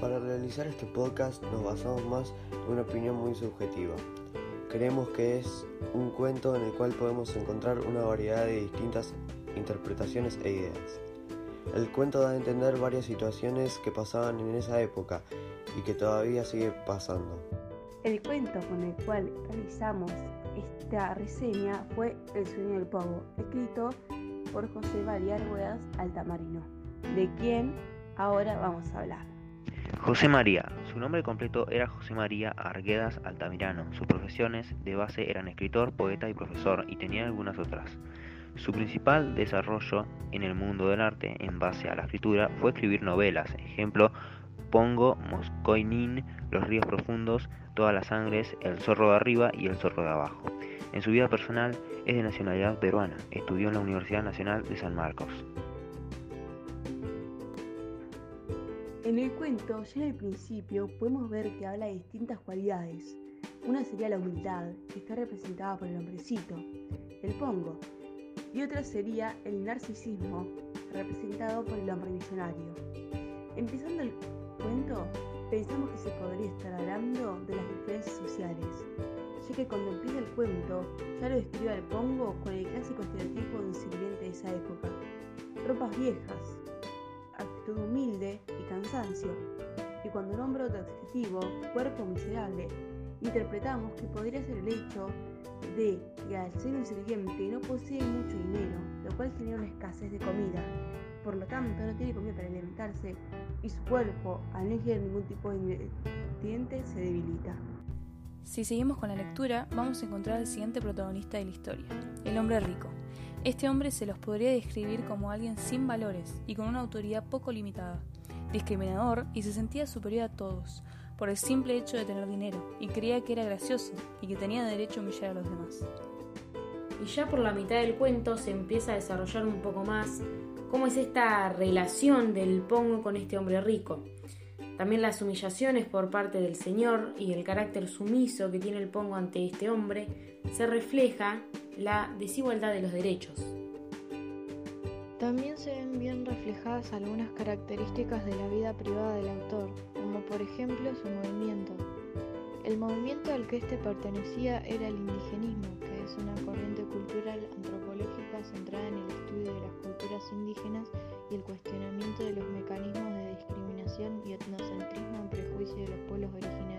Para realizar este podcast nos basamos más en una opinión muy subjetiva. Creemos que es un cuento en el cual podemos encontrar una variedad de distintas interpretaciones e ideas. El cuento da a entender varias situaciones que pasaban en esa época y que todavía sigue pasando. El cuento con el cual realizamos esta reseña fue El sueño del pavo, escrito por José Variar Altamarino de quien ahora vamos a hablar. José María, su nombre completo era José María Arguedas Altamirano. Sus profesiones de base eran escritor, poeta y profesor, y tenía algunas otras. Su principal desarrollo en el mundo del arte, en base a la escritura, fue escribir novelas, ejemplo, Pongo, Moscoinin, Los ríos profundos, Todas las sangres, El zorro de arriba y El zorro de abajo. En su vida personal es de nacionalidad peruana, estudió en la Universidad Nacional de San Marcos. En el cuento, ya en el principio, podemos ver que habla de distintas cualidades. Una sería la humildad, que está representada por el hombrecito, el pongo, y otra sería el narcisismo, representado por el hombre visionario. Empezando el cuento, pensamos que se podría estar hablando de las diferencias sociales, ya que cuando empieza el cuento ya lo describe al pongo con el clásico estereotipo de un sirviente de esa época. Ropas viejas, actitud humilde Y cuando nombra otro adjetivo, cuerpo miserable, interpretamos que podría ser el hecho de que al ser un no posee mucho dinero, lo cual genera una escasez de comida. Por lo tanto, no tiene comida para alimentarse y su cuerpo, al no ingerir ningún tipo de ingrediente, se debilita. Si seguimos con la lectura, vamos a encontrar al siguiente protagonista de la historia, el hombre rico. Este hombre se los podría describir como alguien sin valores y con una autoridad poco limitada, discriminador y se sentía superior a todos, por el simple hecho de tener dinero, y creía que era gracioso y que tenía derecho a humillar a los demás. Y ya por la mitad del cuento se empieza a desarrollar un poco más cómo es esta relación del Pongo con este hombre rico. También las humillaciones por parte del Señor y el carácter sumiso que tiene el Pongo ante este hombre se refleja la desigualdad de los derechos. También se ven bien reflejadas algunas características de la vida privada del autor, como por ejemplo su movimiento. El movimiento al que éste pertenecía era el indigenismo, que es una corriente cultural antropológica centrada en el estudio de las culturas indígenas y el cuestionamiento de los mecanismos de discriminación y etnocentrismo en prejuicio de los pueblos originarios.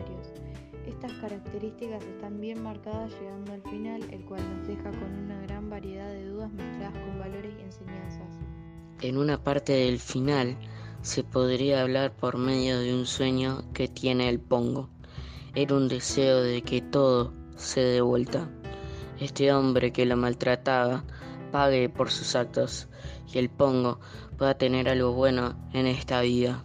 Estas características están bien marcadas llegando al final, el cual nos deja con una gran variedad de dudas mezcladas con valores y enseñanzas. En una parte del final se podría hablar por medio de un sueño que tiene el Pongo. Era un deseo de que todo se dé vuelta. Este hombre que lo maltrataba pague por sus actos y el Pongo pueda tener algo bueno en esta vida.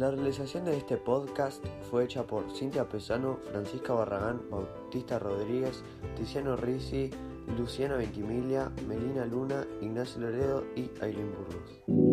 La realización de este podcast fue hecha por Cintia Pesano, Francisca Barragán, Bautista Rodríguez, Tiziano Risi, Luciana Ventimiglia, Melina Luna, Ignacio Loredo y Aileen Burgos.